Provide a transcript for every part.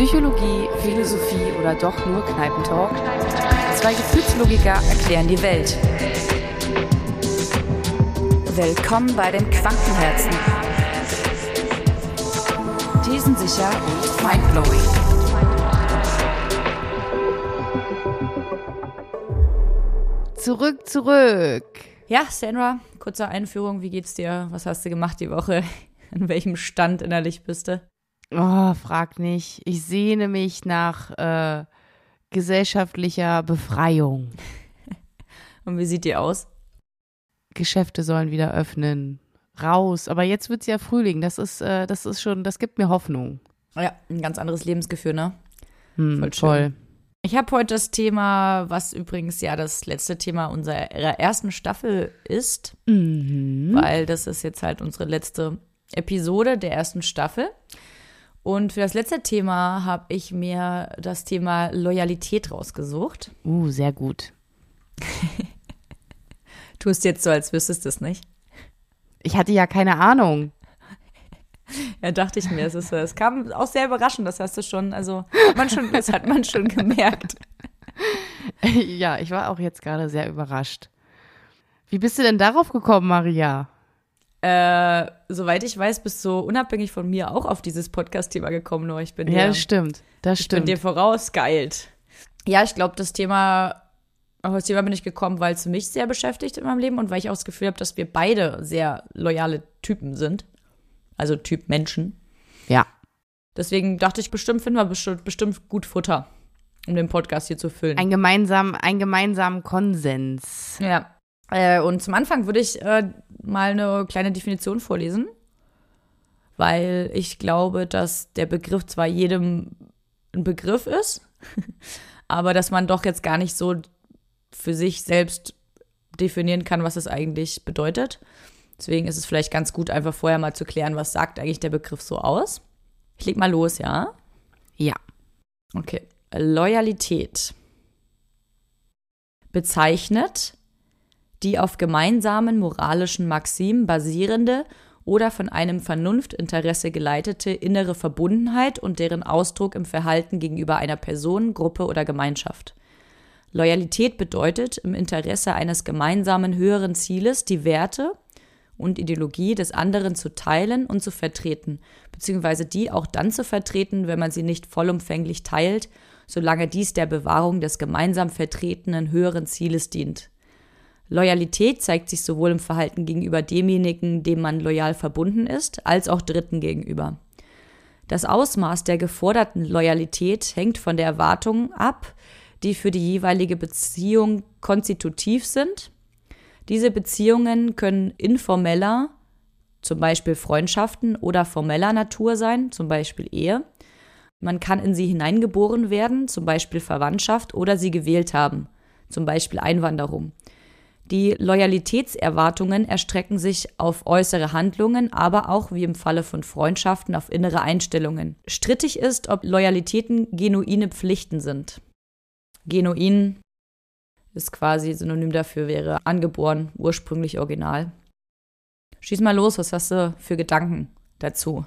Psychologie, Philosophie oder doch nur Kneipentalk? Zwei Gefühlslogiker erklären die Welt. Willkommen bei den Quantenherzen. Thesensicher und mindblowing. Zurück, zurück. Ja, Sandra, kurze Einführung. Wie geht's dir? Was hast du gemacht die Woche? In welchem Stand innerlich bist du? Oh, frag nicht. Ich sehne mich nach äh, gesellschaftlicher Befreiung. Und wie sieht die aus? Geschäfte sollen wieder öffnen. Raus. Aber jetzt wird's ja Frühling. Das ist, äh, das ist schon, das gibt mir Hoffnung. Ja, ein ganz anderes Lebensgefühl, ne? Hm, Voll schön. voll. Ich habe heute das Thema, was übrigens ja das letzte Thema unserer ersten Staffel ist, Mhm. weil das ist jetzt halt unsere letzte Episode der ersten Staffel. Und für das letzte Thema habe ich mir das Thema Loyalität rausgesucht. Uh, sehr gut. Tust jetzt so, als wüsstest du es nicht. Ich hatte ja keine Ahnung. Ja, dachte ich mir. Es, ist, es kam auch sehr überraschend, das hast du schon, also man schon, das hat man schon gemerkt. ja, ich war auch jetzt gerade sehr überrascht. Wie bist du denn darauf gekommen, Maria? Äh, soweit ich weiß, bist du unabhängig von mir auch auf dieses Podcast-Thema gekommen, nur ich bin Ja, dir, das stimmt. Das ich bin stimmt. dir vorausgeeilt. Ja, ich glaube, das Thema, auf das Thema bin ich gekommen, weil es mich sehr beschäftigt in meinem Leben und weil ich auch das Gefühl habe, dass wir beide sehr loyale Typen sind. Also Typ Menschen. Ja. Deswegen dachte ich, bestimmt finden wir bestimmt, bestimmt gut Futter, um den Podcast hier zu füllen. Ein gemeinsam, einen gemeinsamen Konsens. Ja. Äh, und zum Anfang würde ich äh, mal eine kleine Definition vorlesen, weil ich glaube, dass der Begriff zwar jedem ein Begriff ist, aber dass man doch jetzt gar nicht so für sich selbst definieren kann, was es eigentlich bedeutet. Deswegen ist es vielleicht ganz gut, einfach vorher mal zu klären, was sagt eigentlich der Begriff so aus. Ich leg mal los, ja? Ja. Okay. Loyalität bezeichnet die auf gemeinsamen moralischen Maximen basierende oder von einem Vernunftinteresse geleitete innere Verbundenheit und deren Ausdruck im Verhalten gegenüber einer Person, Gruppe oder Gemeinschaft. Loyalität bedeutet, im Interesse eines gemeinsamen höheren Zieles die Werte und Ideologie des anderen zu teilen und zu vertreten, beziehungsweise die auch dann zu vertreten, wenn man sie nicht vollumfänglich teilt, solange dies der Bewahrung des gemeinsam vertretenen höheren Zieles dient. Loyalität zeigt sich sowohl im Verhalten gegenüber demjenigen, dem man loyal verbunden ist, als auch Dritten gegenüber. Das Ausmaß der geforderten Loyalität hängt von der Erwartung ab, die für die jeweilige Beziehung konstitutiv sind. Diese Beziehungen können informeller, zum Beispiel Freundschaften, oder formeller Natur sein, zum Beispiel Ehe. Man kann in sie hineingeboren werden, zum Beispiel Verwandtschaft, oder sie gewählt haben, zum Beispiel Einwanderung. Die Loyalitätserwartungen erstrecken sich auf äußere Handlungen, aber auch wie im Falle von Freundschaften auf innere Einstellungen. Strittig ist, ob Loyalitäten genuine Pflichten sind. Genuin ist quasi Synonym dafür wäre angeboren, ursprünglich original. Schieß mal los, was hast du für Gedanken dazu?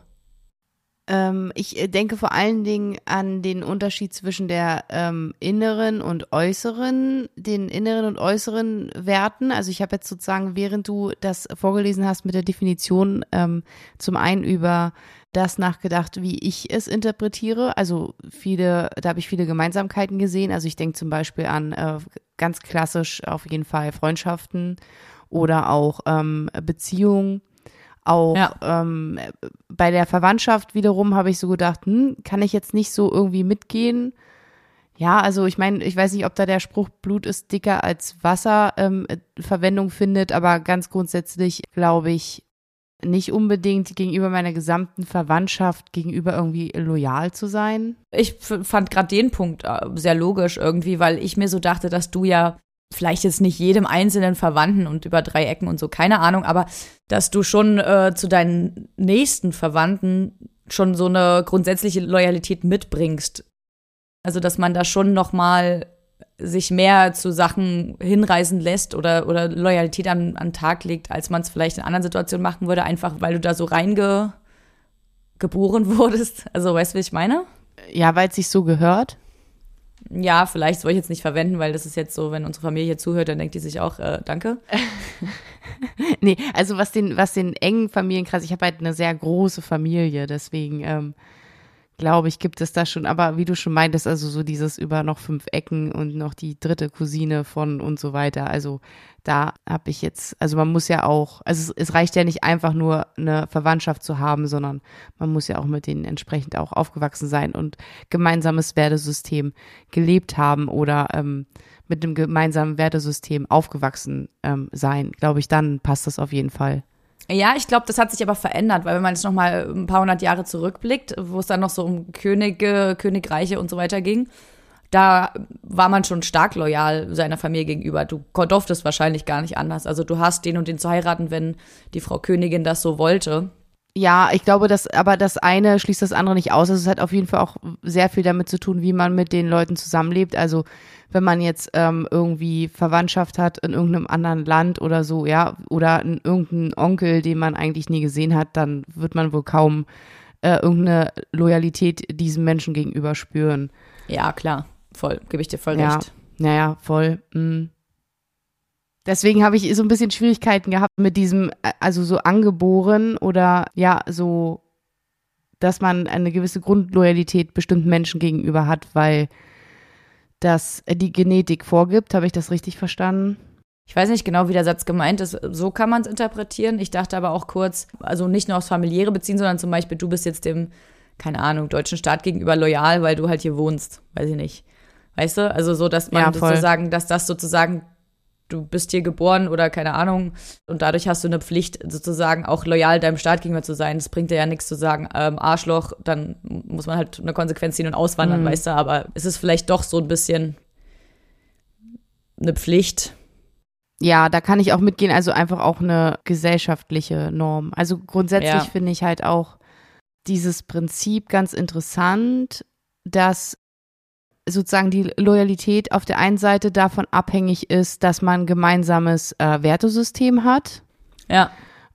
Ähm, ich äh, denke vor allen Dingen an den Unterschied zwischen der ähm, inneren und äußeren, den inneren und äußeren Werten. Also ich habe jetzt sozusagen, während du das vorgelesen hast mit der Definition, ähm, zum einen über das nachgedacht, wie ich es interpretiere. Also viele, da habe ich viele Gemeinsamkeiten gesehen. Also ich denke zum Beispiel an äh, ganz klassisch auf jeden Fall Freundschaften oder auch ähm, Beziehungen. Auch Ja. ähm, bei der Verwandtschaft wiederum habe ich so gedacht, hm, kann ich jetzt nicht so irgendwie mitgehen. Ja, also ich meine, ich weiß nicht, ob da der Spruch Blut ist dicker als Wasser ähm, äh, Verwendung findet, aber ganz grundsätzlich glaube ich nicht unbedingt gegenüber meiner gesamten Verwandtschaft gegenüber irgendwie loyal zu sein. Ich fand gerade den Punkt äh, sehr logisch irgendwie, weil ich mir so dachte, dass du ja vielleicht jetzt nicht jedem einzelnen Verwandten und über drei Ecken und so, keine Ahnung, aber dass du schon äh, zu deinen nächsten Verwandten schon so eine grundsätzliche Loyalität mitbringst. Also, dass man da schon noch mal sich mehr zu Sachen hinreißen lässt oder, oder Loyalität an, an den Tag legt, als man es vielleicht in anderen Situationen machen würde, einfach weil du da so reingeboren wurdest. Also, weißt du, wie ich meine? Ja, weil es sich so gehört. Ja, vielleicht soll ich jetzt nicht verwenden, weil das ist jetzt so, wenn unsere Familie zuhört, dann denkt die sich auch, äh, danke. nee, also was den, was den engen Familienkreis, ich habe halt eine sehr große Familie, deswegen ähm, glaube ich, gibt es das schon. Aber wie du schon meintest, also so dieses über noch fünf Ecken und noch die dritte Cousine von und so weiter. Also da habe ich jetzt, also man muss ja auch, also es, es, reicht ja nicht einfach nur eine Verwandtschaft zu haben, sondern man muss ja auch mit denen entsprechend auch aufgewachsen sein und gemeinsames Wertesystem gelebt haben oder ähm, mit einem gemeinsamen Wertesystem aufgewachsen ähm, sein. Glaube ich, dann passt das auf jeden Fall. Ja, ich glaube, das hat sich aber verändert, weil wenn man jetzt noch mal ein paar hundert Jahre zurückblickt, wo es dann noch so um Könige, Königreiche und so weiter ging, da war man schon stark loyal seiner Familie gegenüber. Du durftest wahrscheinlich gar nicht anders. Also du hast den und den zu heiraten, wenn die Frau Königin das so wollte. Ja, ich glaube, dass aber das eine schließt das andere nicht aus. Also es hat auf jeden Fall auch sehr viel damit zu tun, wie man mit den Leuten zusammenlebt. Also wenn man jetzt ähm, irgendwie Verwandtschaft hat in irgendeinem anderen Land oder so, ja, oder in irgendeinen Onkel, den man eigentlich nie gesehen hat, dann wird man wohl kaum äh, irgendeine Loyalität diesem Menschen gegenüber spüren. Ja, klar, voll, gebe ich dir voll ja. recht. Naja, voll. Mh. Deswegen habe ich so ein bisschen Schwierigkeiten gehabt mit diesem, äh, also so angeboren oder ja, so, dass man eine gewisse Grundloyalität bestimmten Menschen gegenüber hat, weil das die Genetik vorgibt. Habe ich das richtig verstanden? Ich weiß nicht genau, wie der Satz gemeint ist. So kann man es interpretieren. Ich dachte aber auch kurz, also nicht nur aufs familiäre beziehen, sondern zum Beispiel, du bist jetzt dem, keine Ahnung, deutschen Staat gegenüber loyal, weil du halt hier wohnst. Weiß ich nicht. Weißt du? Also so, dass man ja, sozusagen, dass das sozusagen du bist hier geboren oder keine Ahnung und dadurch hast du eine Pflicht sozusagen auch loyal deinem Staat gegenüber zu sein. Es bringt dir ja nichts zu sagen, ähm, Arschloch, dann muss man halt eine Konsequenz ziehen und auswandern, mhm. weißt du, aber es ist vielleicht doch so ein bisschen eine Pflicht. Ja, da kann ich auch mitgehen, also einfach auch eine gesellschaftliche Norm. Also grundsätzlich ja. finde ich halt auch dieses Prinzip ganz interessant, dass sozusagen die Loyalität auf der einen Seite davon abhängig ist, dass man ein gemeinsames äh, Wertesystem hat. Ja.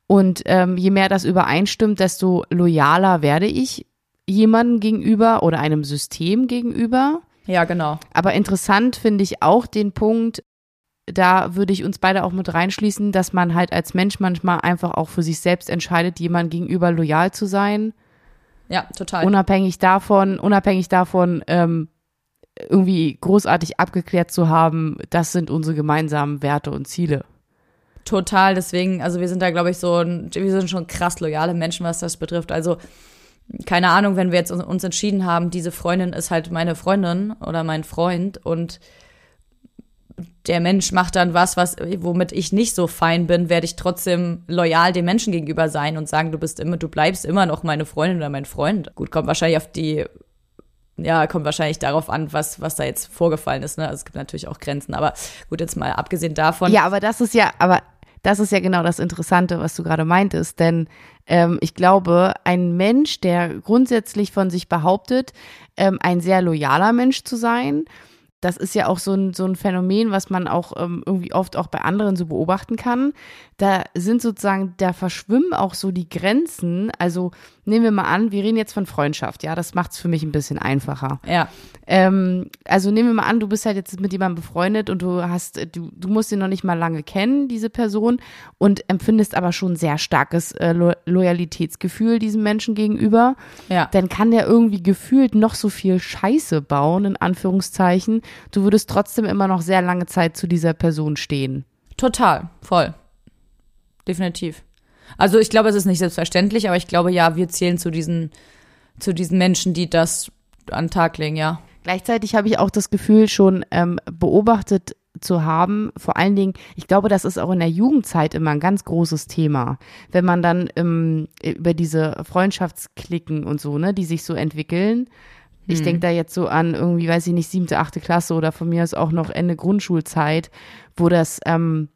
Und ähm, je mehr das übereinstimmt, desto loyaler werde ich jemandem gegenüber oder einem System gegenüber. Ja, genau. Aber interessant finde ich auch den Punkt, da würde ich uns beide auch mit reinschließen, dass man halt als Mensch manchmal einfach auch für sich selbst entscheidet, jemandem gegenüber loyal zu sein. Ja, total. Unabhängig davon, unabhängig davon, ähm, irgendwie großartig abgeklärt zu haben, das sind unsere gemeinsamen Werte und Ziele. Total, deswegen, also wir sind da, glaube ich, so, wir sind schon krass loyale Menschen, was das betrifft. Also, keine Ahnung, wenn wir jetzt uns entschieden haben, diese Freundin ist halt meine Freundin oder mein Freund und der Mensch macht dann was, was, womit ich nicht so fein bin, werde ich trotzdem loyal dem Menschen gegenüber sein und sagen, du bist immer, du bleibst immer noch meine Freundin oder mein Freund. Gut, kommt wahrscheinlich auf die ja, kommt wahrscheinlich darauf an, was, was da jetzt vorgefallen ist. Ne? Also es gibt natürlich auch Grenzen, aber gut, jetzt mal abgesehen davon. Ja, aber das ist ja, aber das ist ja genau das Interessante, was du gerade meintest. Denn ähm, ich glaube, ein Mensch, der grundsätzlich von sich behauptet, ähm, ein sehr loyaler Mensch zu sein, das ist ja auch so ein, so ein Phänomen, was man auch ähm, irgendwie oft auch bei anderen so beobachten kann. Da sind sozusagen, da verschwimmen auch so die Grenzen. Also nehmen wir mal an, wir reden jetzt von Freundschaft, ja, das macht es für mich ein bisschen einfacher. Ja. Ähm, also nehmen wir mal an, du bist halt jetzt mit jemandem befreundet und du hast, du, du musst ihn noch nicht mal lange kennen, diese Person, und empfindest aber schon sehr starkes äh, Lo Loyalitätsgefühl diesem Menschen gegenüber. Ja. Dann kann der irgendwie gefühlt noch so viel Scheiße bauen, in Anführungszeichen. Du würdest trotzdem immer noch sehr lange Zeit zu dieser Person stehen. Total, voll. Definitiv. Also ich glaube, es ist nicht selbstverständlich, aber ich glaube, ja, wir zählen zu diesen, zu diesen Menschen, die das an den Tag legen, ja. Gleichzeitig habe ich auch das Gefühl, schon ähm, beobachtet zu haben. Vor allen Dingen, ich glaube, das ist auch in der Jugendzeit immer ein ganz großes Thema. Wenn man dann ähm, über diese Freundschaftsklicken und so, ne, die sich so entwickeln. Ich hm. denke da jetzt so an irgendwie, weiß ich nicht, siebte, achte Klasse oder von mir ist auch noch Ende Grundschulzeit, wo das ähm,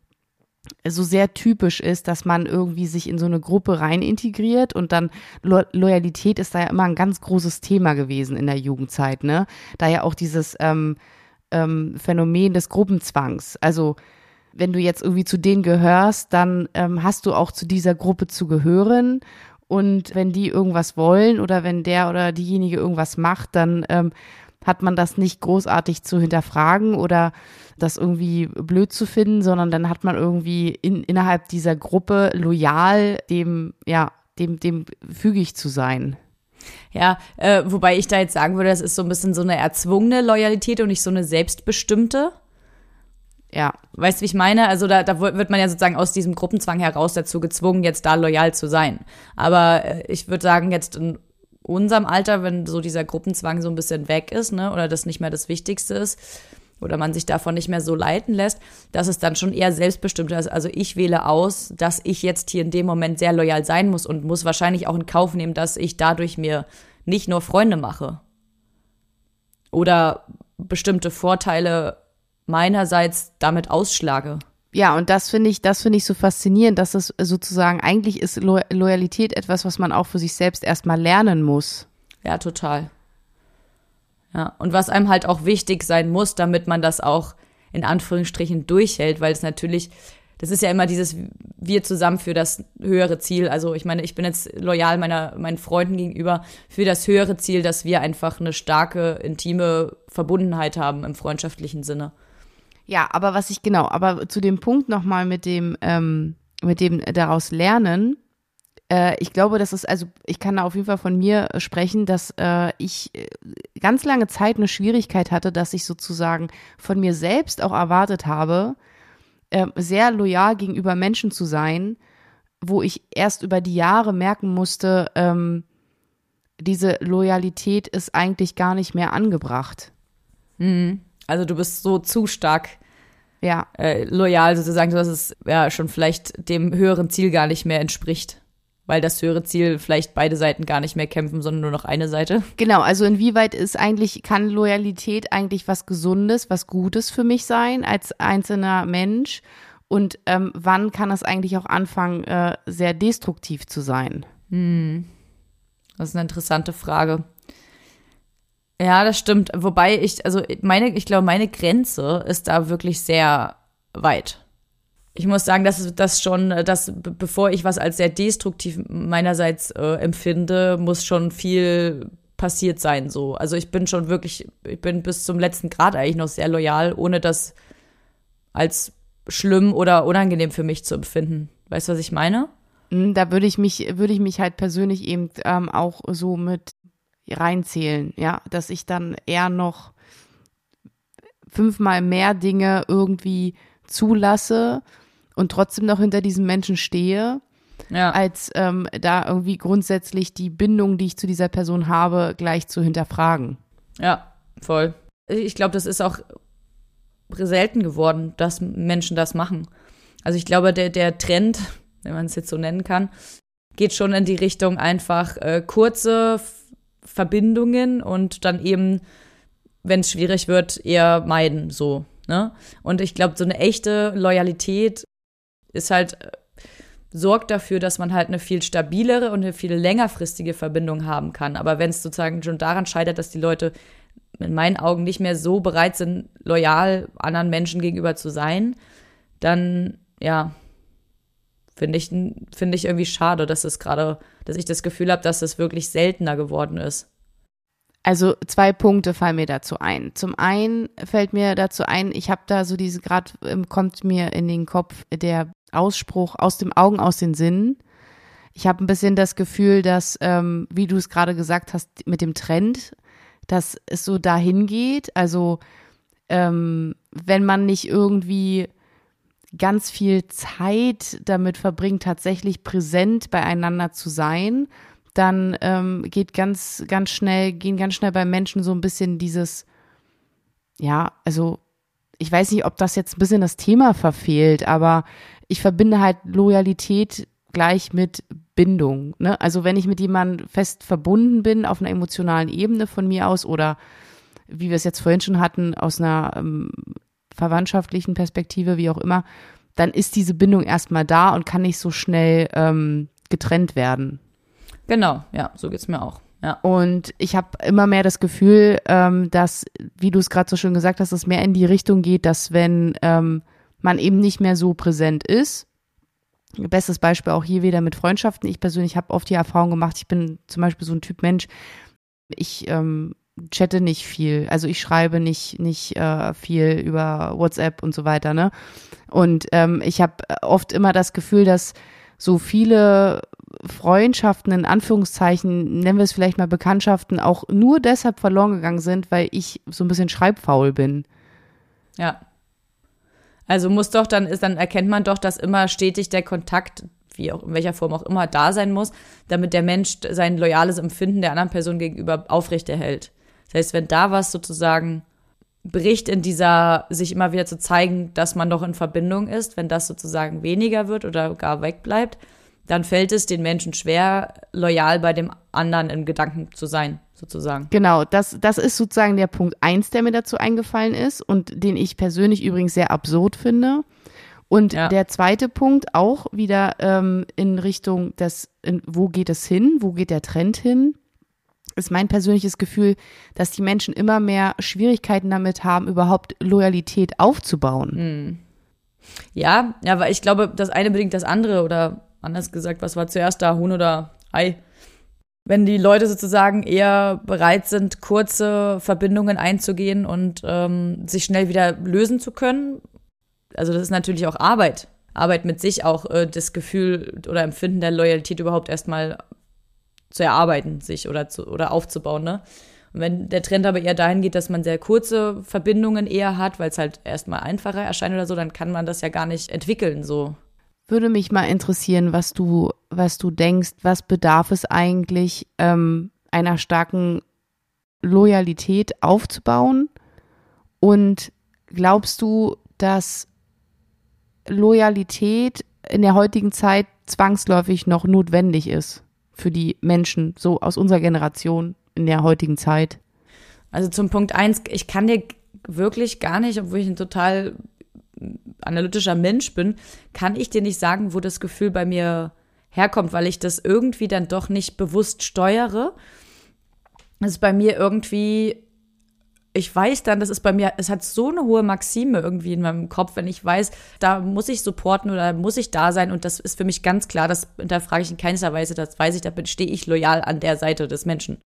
so sehr typisch ist, dass man irgendwie sich in so eine Gruppe rein integriert und dann Lo Loyalität ist da ja immer ein ganz großes Thema gewesen in der Jugendzeit, ne? Da ja auch dieses ähm, ähm, Phänomen des Gruppenzwangs. Also wenn du jetzt irgendwie zu denen gehörst, dann ähm, hast du auch zu dieser Gruppe zu gehören und wenn die irgendwas wollen oder wenn der oder diejenige irgendwas macht, dann ähm, hat man das nicht großartig zu hinterfragen oder das irgendwie blöd zu finden, sondern dann hat man irgendwie in, innerhalb dieser Gruppe loyal dem, ja, dem, dem fügig zu sein. Ja, äh, wobei ich da jetzt sagen würde, das ist so ein bisschen so eine erzwungene Loyalität und nicht so eine selbstbestimmte. Ja. Weißt du, wie ich meine? Also da, da wird man ja sozusagen aus diesem Gruppenzwang heraus dazu gezwungen, jetzt da loyal zu sein. Aber äh, ich würde sagen, jetzt in unserem Alter, wenn so dieser Gruppenzwang so ein bisschen weg ist, ne, oder das nicht mehr das Wichtigste ist, oder man sich davon nicht mehr so leiten lässt, dass es dann schon eher selbstbestimmt ist. Also ich wähle aus, dass ich jetzt hier in dem Moment sehr loyal sein muss und muss wahrscheinlich auch in Kauf nehmen, dass ich dadurch mir nicht nur Freunde mache. Oder bestimmte Vorteile meinerseits damit ausschlage. Ja, und das finde ich, das finde ich so faszinierend, dass es sozusagen eigentlich ist Lo Loyalität etwas, was man auch für sich selbst erstmal lernen muss. Ja, total. Ja, und was einem halt auch wichtig sein muss, damit man das auch in Anführungsstrichen durchhält, weil es natürlich, das ist ja immer dieses wir zusammen für das höhere Ziel. Also ich meine, ich bin jetzt loyal meiner meinen Freunden gegenüber für das höhere Ziel, dass wir einfach eine starke intime Verbundenheit haben im freundschaftlichen Sinne. Ja, aber was ich genau, aber zu dem Punkt nochmal mit dem ähm, mit dem daraus lernen, äh, ich glaube, das ist, also ich kann da auf jeden Fall von mir sprechen, dass äh, ich äh, ganz lange Zeit eine Schwierigkeit hatte, dass ich sozusagen von mir selbst auch erwartet habe, äh, sehr loyal gegenüber Menschen zu sein, wo ich erst über die Jahre merken musste, ähm, diese Loyalität ist eigentlich gar nicht mehr angebracht. Mhm. Also du bist so zu stark ja. Äh, loyal sozusagen, dass es ja schon vielleicht dem höheren Ziel gar nicht mehr entspricht weil das höhere Ziel vielleicht beide Seiten gar nicht mehr kämpfen, sondern nur noch eine Seite. Genau, also inwieweit ist eigentlich, kann Loyalität eigentlich was Gesundes, was Gutes für mich sein als einzelner Mensch? Und ähm, wann kann es eigentlich auch anfangen, äh, sehr destruktiv zu sein? Hm. Das ist eine interessante Frage. Ja, das stimmt. Wobei ich, also meine, ich glaube, meine Grenze ist da wirklich sehr weit ich muss sagen, dass das schon, dass bevor ich was als sehr destruktiv meinerseits äh, empfinde, muss schon viel passiert sein so. Also ich bin schon wirklich, ich bin bis zum letzten Grad eigentlich noch sehr loyal, ohne das als schlimm oder unangenehm für mich zu empfinden. Weißt du, was ich meine? Hm, da würde ich mich, würde ich mich halt persönlich eben ähm, auch so mit reinzählen, ja, dass ich dann eher noch fünfmal mehr Dinge irgendwie zulasse und trotzdem noch hinter diesem Menschen stehe, ja. als ähm, da irgendwie grundsätzlich die Bindung, die ich zu dieser Person habe, gleich zu hinterfragen. Ja, voll. Ich glaube, das ist auch selten geworden, dass Menschen das machen. Also ich glaube, der, der Trend, wenn man es jetzt so nennen kann, geht schon in die Richtung einfach äh, kurze Verbindungen und dann eben, wenn es schwierig wird, eher meiden so. Ne? Und ich glaube, so eine echte Loyalität ist halt, äh, sorgt dafür, dass man halt eine viel stabilere und eine viel längerfristige Verbindung haben kann. Aber wenn es sozusagen schon daran scheitert, dass die Leute in meinen Augen nicht mehr so bereit sind, loyal anderen Menschen gegenüber zu sein, dann, ja, finde ich, finde ich irgendwie schade, dass es gerade, dass ich das Gefühl habe, dass es wirklich seltener geworden ist. Also zwei Punkte fallen mir dazu ein. Zum einen fällt mir dazu ein, ich habe da so diese, gerade ähm, kommt mir in den Kopf der Ausspruch aus dem Augen, aus den Sinnen. Ich habe ein bisschen das Gefühl, dass, ähm, wie du es gerade gesagt hast, mit dem Trend, dass es so dahin geht. Also ähm, wenn man nicht irgendwie ganz viel Zeit damit verbringt, tatsächlich präsent beieinander zu sein, dann ähm, geht ganz, ganz schnell, gehen ganz schnell bei Menschen so ein bisschen dieses, ja, also ich weiß nicht, ob das jetzt ein bisschen das Thema verfehlt, aber ich verbinde halt Loyalität gleich mit Bindung. Ne? Also wenn ich mit jemandem fest verbunden bin auf einer emotionalen Ebene von mir aus oder wie wir es jetzt vorhin schon hatten, aus einer ähm, verwandtschaftlichen Perspektive, wie auch immer, dann ist diese Bindung erstmal da und kann nicht so schnell ähm, getrennt werden. Genau, ja, so geht's mir auch. Ja. Und ich habe immer mehr das Gefühl, ähm, dass, wie du es gerade so schön gesagt hast, es mehr in die Richtung geht, dass wenn ähm, man eben nicht mehr so präsent ist, Bestes Beispiel auch hier wieder mit Freundschaften. Ich persönlich habe oft die Erfahrung gemacht, ich bin zum Beispiel so ein Typ Mensch, ich ähm, chatte nicht viel, also ich schreibe nicht nicht äh, viel über WhatsApp und so weiter, ne? Und ähm, ich habe oft immer das Gefühl, dass so viele Freundschaften in Anführungszeichen, nennen wir es vielleicht mal Bekanntschaften, auch nur deshalb verloren gegangen sind, weil ich so ein bisschen schreibfaul bin. Ja. Also muss doch dann ist, dann erkennt man doch, dass immer stetig der Kontakt, wie auch in welcher Form auch immer, da sein muss, damit der Mensch sein loyales Empfinden der anderen Person gegenüber aufrechterhält. Das heißt, wenn da was sozusagen bricht in dieser, sich immer wieder zu zeigen, dass man noch in Verbindung ist, wenn das sozusagen weniger wird oder gar wegbleibt, dann fällt es den Menschen schwer, loyal bei dem anderen in Gedanken zu sein, sozusagen. Genau, das, das ist sozusagen der Punkt eins, der mir dazu eingefallen ist und den ich persönlich übrigens sehr absurd finde. Und ja. der zweite Punkt auch wieder ähm, in Richtung des, in, wo geht es hin, wo geht der Trend hin, ist mein persönliches Gefühl, dass die Menschen immer mehr Schwierigkeiten damit haben, überhaupt Loyalität aufzubauen. Hm. Ja, ja, weil ich glaube, das eine bedingt das andere oder anders gesagt, was war zuerst da, Huhn oder Ei? Wenn die Leute sozusagen eher bereit sind, kurze Verbindungen einzugehen und ähm, sich schnell wieder lösen zu können, also das ist natürlich auch Arbeit. Arbeit mit sich auch äh, das Gefühl oder Empfinden der Loyalität überhaupt erstmal zu erarbeiten, sich oder, zu, oder aufzubauen, ne? Und wenn der Trend aber eher dahin geht, dass man sehr kurze Verbindungen eher hat, weil es halt erstmal einfacher erscheint oder so, dann kann man das ja gar nicht entwickeln, so würde mich mal interessieren, was du, was du denkst, was bedarf es eigentlich, ähm, einer starken Loyalität aufzubauen? Und glaubst du, dass Loyalität in der heutigen Zeit zwangsläufig noch notwendig ist für die Menschen, so aus unserer Generation in der heutigen Zeit? Also zum Punkt eins, ich kann dir wirklich gar nicht, obwohl ich ein total analytischer Mensch bin, kann ich dir nicht sagen, wo das Gefühl bei mir herkommt, weil ich das irgendwie dann doch nicht bewusst steuere. Es ist bei mir irgendwie, ich weiß dann, das ist bei mir, es hat so eine hohe Maxime irgendwie in meinem Kopf, wenn ich weiß, da muss ich supporten oder muss ich da sein und das ist für mich ganz klar, das hinterfrage ich in keinster Weise, das weiß ich, da stehe ich loyal an der Seite des Menschen,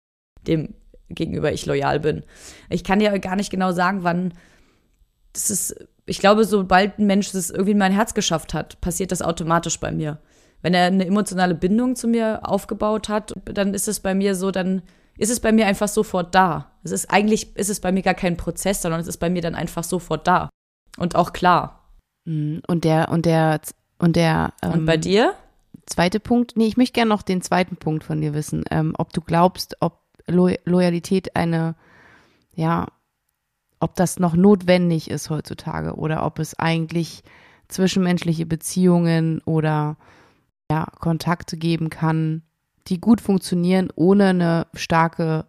dem gegenüber ich loyal bin. Ich kann dir gar nicht genau sagen, wann das ist ich glaube, sobald ein Mensch es irgendwie in mein Herz geschafft hat, passiert das automatisch bei mir. Wenn er eine emotionale Bindung zu mir aufgebaut hat, dann ist es bei mir so, dann ist es bei mir einfach sofort da. Es ist eigentlich ist es bei mir gar kein Prozess, sondern es ist bei mir dann einfach sofort da und auch klar. Mhm. Und der und der und der ähm, und bei dir zweite Punkt. Nee, ich möchte gerne noch den zweiten Punkt von dir wissen, ähm, ob du glaubst, ob Lo Loyalität eine ja ob das noch notwendig ist heutzutage oder ob es eigentlich zwischenmenschliche Beziehungen oder ja, Kontakte geben kann, die gut funktionieren ohne eine starke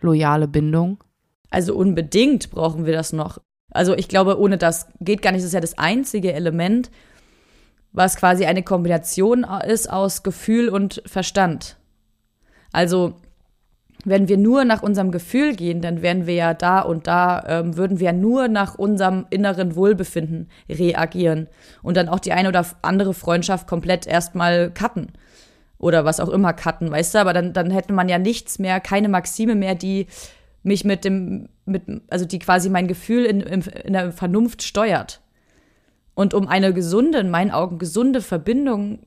loyale Bindung. Also unbedingt brauchen wir das noch. Also ich glaube, ohne das geht gar nicht. Das ist ja das einzige Element, was quasi eine Kombination ist aus Gefühl und Verstand. Also wenn wir nur nach unserem Gefühl gehen, dann wären wir ja da und da, ähm, würden wir nur nach unserem inneren Wohlbefinden reagieren und dann auch die eine oder andere Freundschaft komplett erstmal cutten oder was auch immer cutten, weißt du? Aber dann, dann hätte man ja nichts mehr, keine Maxime mehr, die mich mit dem, mit, also die quasi mein Gefühl in, in, der Vernunft steuert. Und um eine gesunde, in meinen Augen gesunde Verbindung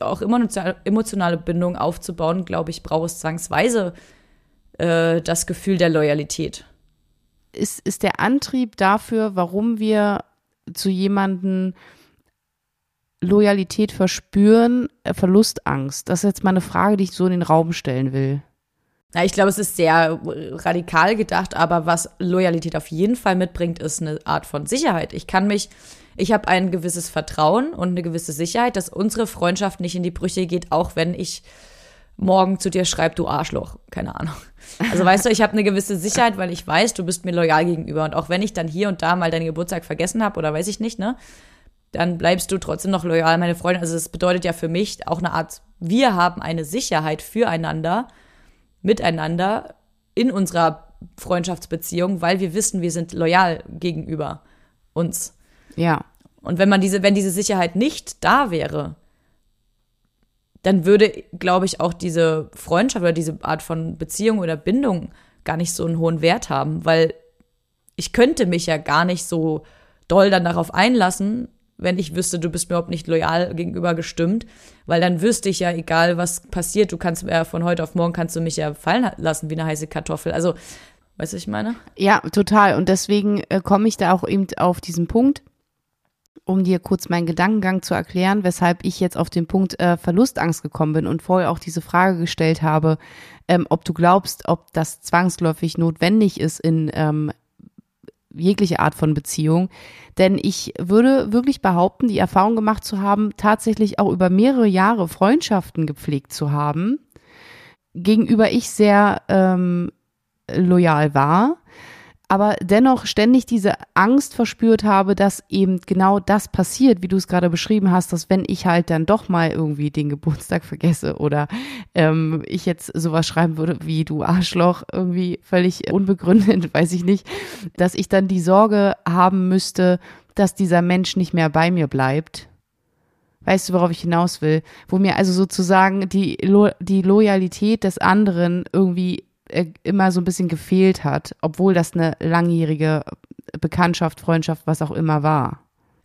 auch immer eine emotionale Bindung aufzubauen, glaube ich, braucht es zwangsweise äh, das Gefühl der Loyalität. Ist, ist der Antrieb dafür, warum wir zu jemandem Loyalität verspüren, äh, Verlustangst? Das ist jetzt mal eine Frage, die ich so in den Raum stellen will. Ja, ich glaube, es ist sehr radikal gedacht, aber was Loyalität auf jeden Fall mitbringt, ist eine Art von Sicherheit. Ich kann mich ich habe ein gewisses Vertrauen und eine gewisse Sicherheit, dass unsere Freundschaft nicht in die Brüche geht, auch wenn ich morgen zu dir schreibe, du Arschloch. Keine Ahnung. Also weißt du, ich habe eine gewisse Sicherheit, weil ich weiß, du bist mir loyal gegenüber. Und auch wenn ich dann hier und da mal deinen Geburtstag vergessen habe oder weiß ich nicht, ne, dann bleibst du trotzdem noch loyal, meine Freundin. Also das bedeutet ja für mich auch eine Art, wir haben eine Sicherheit füreinander, miteinander in unserer Freundschaftsbeziehung, weil wir wissen, wir sind loyal gegenüber uns. Ja. Und wenn man diese, wenn diese Sicherheit nicht da wäre, dann würde, glaube ich, auch diese Freundschaft oder diese Art von Beziehung oder Bindung gar nicht so einen hohen Wert haben, weil ich könnte mich ja gar nicht so doll dann darauf einlassen, wenn ich wüsste, du bist mir überhaupt nicht loyal gegenüber gestimmt, weil dann wüsste ich ja, egal was passiert, du kannst ja von heute auf morgen kannst du mich ja fallen lassen wie eine heiße Kartoffel. Also, weißt du, was ich meine? Ja, total. Und deswegen äh, komme ich da auch eben auf diesen Punkt, um dir kurz meinen Gedankengang zu erklären, weshalb ich jetzt auf den Punkt äh, Verlustangst gekommen bin und vorher auch diese Frage gestellt habe, ähm, ob du glaubst, ob das zwangsläufig notwendig ist in ähm, jegliche Art von Beziehung. Denn ich würde wirklich behaupten, die Erfahrung gemacht zu haben, tatsächlich auch über mehrere Jahre Freundschaften gepflegt zu haben, gegenüber ich sehr ähm, loyal war aber dennoch ständig diese Angst verspürt habe, dass eben genau das passiert, wie du es gerade beschrieben hast, dass wenn ich halt dann doch mal irgendwie den Geburtstag vergesse oder ähm, ich jetzt sowas schreiben würde wie du Arschloch, irgendwie völlig unbegründet, weiß ich nicht, dass ich dann die Sorge haben müsste, dass dieser Mensch nicht mehr bei mir bleibt. Weißt du, worauf ich hinaus will? Wo mir also sozusagen die, Lo die Loyalität des anderen irgendwie immer so ein bisschen gefehlt hat, obwohl das eine langjährige Bekanntschaft, Freundschaft, was auch immer war.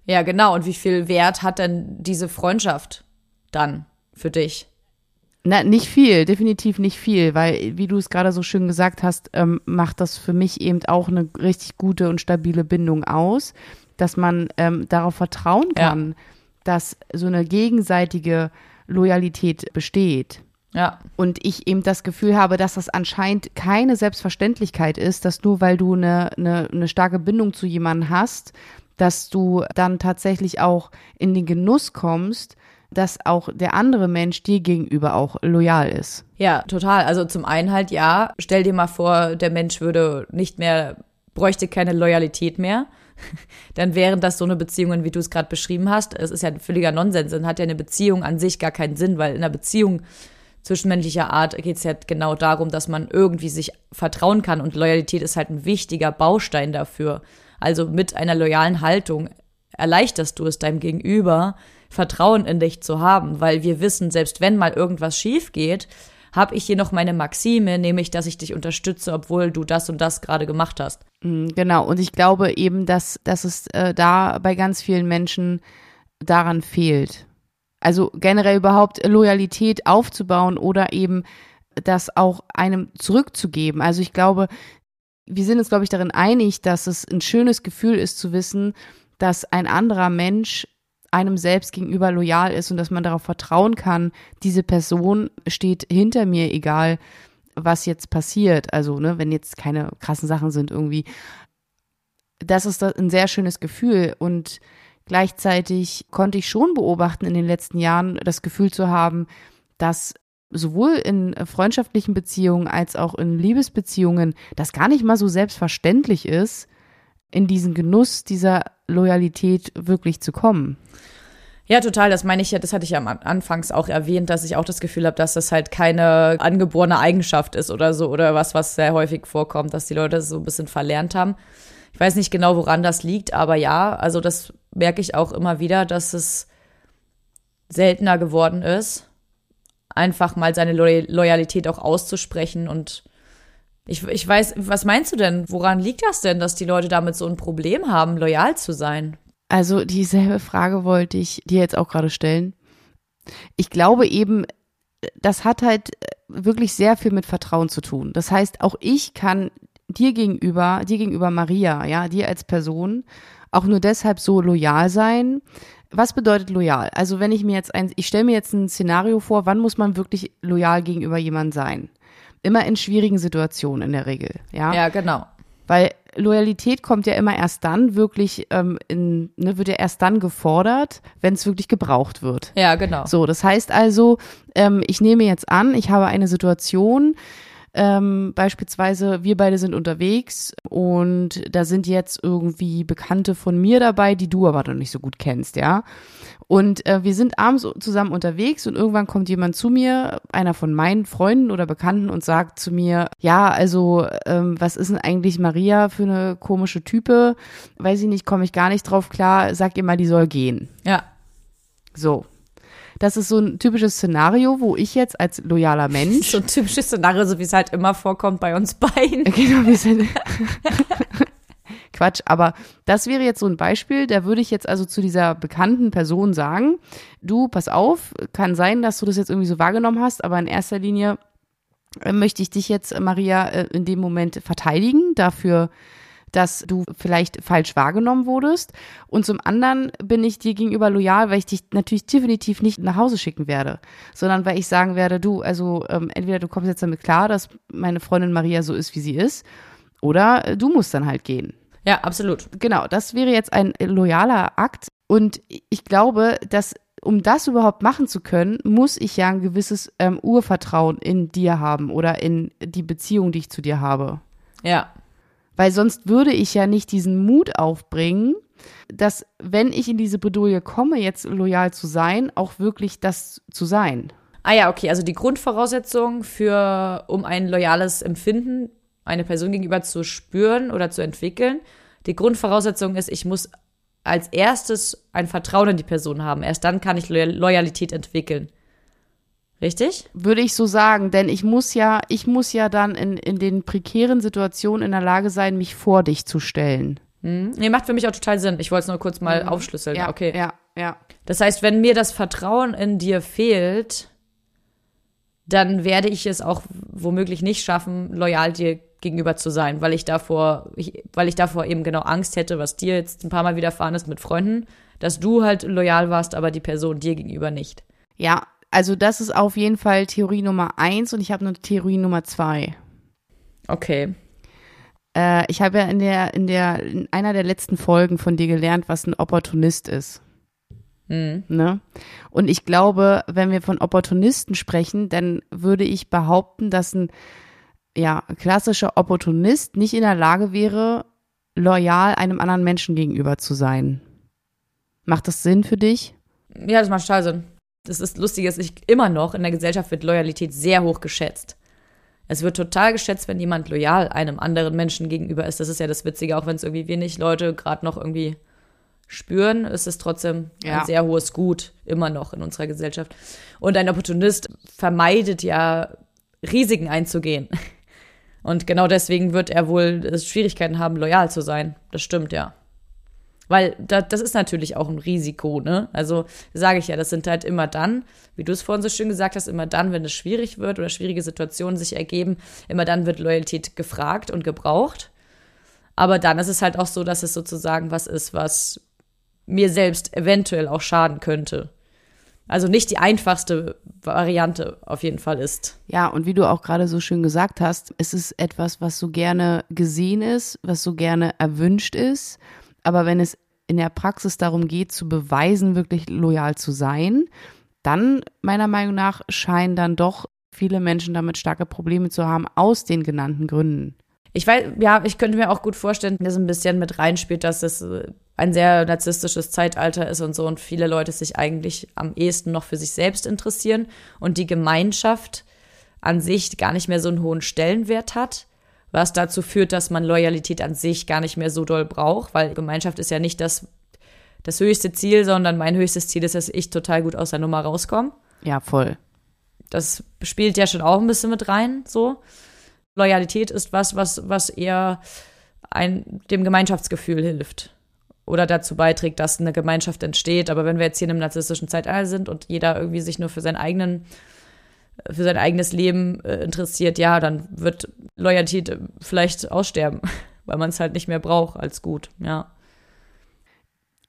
Ja, genau. Und wie viel Wert hat denn diese Freundschaft dann für dich? Na, nicht viel, definitiv nicht viel, weil, wie du es gerade so schön gesagt hast, ähm, macht das für mich eben auch eine richtig gute und stabile Bindung aus, dass man ähm, darauf vertrauen kann, ja. dass so eine gegenseitige Loyalität besteht. Ja. Und ich eben das Gefühl habe, dass das anscheinend keine Selbstverständlichkeit ist, dass nur weil du eine, eine, eine starke Bindung zu jemandem hast, dass du dann tatsächlich auch in den Genuss kommst, dass auch der andere Mensch dir gegenüber auch loyal ist. Ja, total. Also zum einen halt ja, stell dir mal vor, der Mensch würde nicht mehr, bräuchte keine Loyalität mehr. Dann wären das so eine Beziehungen, wie du es gerade beschrieben hast. Es ist ja ein völliger Nonsens. Dann hat ja eine Beziehung an sich gar keinen Sinn, weil in einer Beziehung zwischenmenschlicher Art geht es ja genau darum, dass man irgendwie sich vertrauen kann und Loyalität ist halt ein wichtiger Baustein dafür. Also mit einer loyalen Haltung erleichterst du es deinem Gegenüber, Vertrauen in dich zu haben, weil wir wissen, selbst wenn mal irgendwas schief geht, habe ich hier noch meine Maxime, nämlich, dass ich dich unterstütze, obwohl du das und das gerade gemacht hast. Mm, genau, und ich glaube eben, dass, dass es äh, da bei ganz vielen Menschen daran fehlt. Also generell überhaupt Loyalität aufzubauen oder eben das auch einem zurückzugeben. Also ich glaube, wir sind uns, glaube ich, darin einig, dass es ein schönes Gefühl ist zu wissen, dass ein anderer Mensch einem selbst gegenüber loyal ist und dass man darauf vertrauen kann, diese Person steht hinter mir, egal was jetzt passiert. Also, ne, wenn jetzt keine krassen Sachen sind irgendwie. Das ist ein sehr schönes Gefühl und Gleichzeitig konnte ich schon beobachten in den letzten Jahren das Gefühl zu haben, dass sowohl in freundschaftlichen Beziehungen als auch in Liebesbeziehungen das gar nicht mal so selbstverständlich ist, in diesen Genuss dieser Loyalität wirklich zu kommen. Ja, total. Das meine ich ja, das hatte ich ja am Anfangs auch erwähnt, dass ich auch das Gefühl habe, dass das halt keine angeborene Eigenschaft ist oder so oder was, was sehr häufig vorkommt, dass die Leute das so ein bisschen verlernt haben. Ich weiß nicht genau, woran das liegt, aber ja, also das merke ich auch immer wieder, dass es seltener geworden ist, einfach mal seine Loyalität auch auszusprechen und ich, ich weiß, was meinst du denn? Woran liegt das denn, dass die Leute damit so ein Problem haben, loyal zu sein? Also dieselbe Frage wollte ich dir jetzt auch gerade stellen. Ich glaube eben, das hat halt wirklich sehr viel mit Vertrauen zu tun. Das heißt, auch ich kann dir gegenüber, dir gegenüber Maria, ja, dir als Person auch nur deshalb so loyal sein. Was bedeutet loyal? Also wenn ich mir jetzt ein, ich stelle mir jetzt ein Szenario vor, wann muss man wirklich loyal gegenüber jemandem sein? Immer in schwierigen Situationen in der Regel, ja? Ja, genau. Weil Loyalität kommt ja immer erst dann wirklich ähm, in, ne, wird ja erst dann gefordert, wenn es wirklich gebraucht wird. Ja, genau. So, das heißt also, ähm, ich nehme jetzt an, ich habe eine Situation, ähm, beispielsweise, wir beide sind unterwegs und da sind jetzt irgendwie Bekannte von mir dabei, die du aber noch nicht so gut kennst, ja. Und äh, wir sind abends zusammen unterwegs und irgendwann kommt jemand zu mir, einer von meinen Freunden oder Bekannten und sagt zu mir, ja, also ähm, was ist denn eigentlich Maria für eine komische Type? Weiß ich nicht, komme ich gar nicht drauf klar. Sag ihr mal, die soll gehen. Ja. So. Das ist so ein typisches Szenario, wo ich jetzt als loyaler Mensch. So ein typisches Szenario, so wie es halt immer vorkommt bei uns beiden. Genau, wir sind. Quatsch, aber das wäre jetzt so ein Beispiel, da würde ich jetzt also zu dieser bekannten Person sagen, du, pass auf, kann sein, dass du das jetzt irgendwie so wahrgenommen hast, aber in erster Linie äh, möchte ich dich jetzt, Maria, äh, in dem Moment verteidigen dafür, dass du vielleicht falsch wahrgenommen wurdest. Und zum anderen bin ich dir gegenüber loyal, weil ich dich natürlich definitiv nicht nach Hause schicken werde, sondern weil ich sagen werde, du, also ähm, entweder du kommst jetzt damit klar, dass meine Freundin Maria so ist, wie sie ist, oder äh, du musst dann halt gehen. Ja, absolut. Genau, das wäre jetzt ein loyaler Akt. Und ich glaube, dass um das überhaupt machen zu können, muss ich ja ein gewisses ähm, Urvertrauen in dir haben oder in die Beziehung, die ich zu dir habe. Ja. Weil sonst würde ich ja nicht diesen Mut aufbringen, dass, wenn ich in diese Bredouille komme, jetzt loyal zu sein, auch wirklich das zu sein. Ah ja, okay, also die Grundvoraussetzung für, um ein loyales Empfinden eine Person gegenüber zu spüren oder zu entwickeln, die Grundvoraussetzung ist, ich muss als erstes ein Vertrauen in die Person haben. Erst dann kann ich Loyalität entwickeln. Richtig? Würde ich so sagen, denn ich muss ja, ich muss ja dann in, in den prekären Situationen in der Lage sein, mich vor dich zu stellen. Hm. Nee, macht für mich auch total Sinn. Ich wollte es nur kurz mal mhm. aufschlüsseln. Ja, okay. Ja, ja. Das heißt, wenn mir das Vertrauen in dir fehlt, dann werde ich es auch womöglich nicht schaffen, loyal dir gegenüber zu sein, weil ich davor, ich, weil ich davor eben genau Angst hätte, was dir jetzt ein paar Mal widerfahren ist mit Freunden, dass du halt loyal warst, aber die Person dir gegenüber nicht. Ja, also das ist auf jeden Fall Theorie Nummer eins und ich habe eine Theorie Nummer zwei. Okay. Äh, ich habe ja in der, in der, in einer der letzten Folgen von dir gelernt, was ein Opportunist ist. Mhm. Ne? Und ich glaube, wenn wir von Opportunisten sprechen, dann würde ich behaupten, dass ein ja, klassischer Opportunist nicht in der Lage wäre, loyal einem anderen Menschen gegenüber zu sein. Macht das Sinn für dich? Ja, das macht total Sinn das ist lustig, dass ich immer noch in der Gesellschaft wird Loyalität sehr hoch geschätzt. Es wird total geschätzt, wenn jemand loyal einem anderen Menschen gegenüber ist. Das ist ja das Witzige, auch wenn es irgendwie wenig Leute gerade noch irgendwie spüren, ist es trotzdem ja. ein sehr hohes Gut, immer noch in unserer Gesellschaft. Und ein Opportunist vermeidet ja, Risiken einzugehen. Und genau deswegen wird er wohl Schwierigkeiten haben, loyal zu sein. Das stimmt, ja. Weil da, das ist natürlich auch ein Risiko, ne? Also sage ich ja, das sind halt immer dann, wie du es vorhin so schön gesagt hast, immer dann, wenn es schwierig wird oder schwierige Situationen sich ergeben, immer dann wird Loyalität gefragt und gebraucht. Aber dann ist es halt auch so, dass es sozusagen was ist, was mir selbst eventuell auch schaden könnte. Also nicht die einfachste Variante auf jeden Fall ist. Ja, und wie du auch gerade so schön gesagt hast, es ist etwas, was so gerne gesehen ist, was so gerne erwünscht ist aber wenn es in der Praxis darum geht, zu beweisen, wirklich loyal zu sein, dann meiner Meinung nach scheinen dann doch viele Menschen damit starke Probleme zu haben, aus den genannten Gründen. Ich weiß, ja, ich könnte mir auch gut vorstellen, dass ein bisschen mit reinspielt, dass es äh, ein sehr narzisstisches Zeitalter ist und so und viele Leute sich eigentlich am ehesten noch für sich selbst interessieren und die Gemeinschaft an sich gar nicht mehr so einen hohen Stellenwert hat was dazu führt, dass man Loyalität an sich gar nicht mehr so doll braucht, weil Gemeinschaft ist ja nicht das, das höchste Ziel, sondern mein höchstes Ziel ist, dass ich total gut aus der Nummer rauskomme. Ja, voll. Das spielt ja schon auch ein bisschen mit rein, so. Loyalität ist was, was, was eher ein, dem Gemeinschaftsgefühl hilft oder dazu beiträgt, dass eine Gemeinschaft entsteht. Aber wenn wir jetzt hier in einem narzisstischen Zeitalter sind und jeder irgendwie sich nur für seinen eigenen für sein eigenes Leben äh, interessiert, ja, dann wird Loyalität äh, vielleicht aussterben, weil man es halt nicht mehr braucht als gut, ja.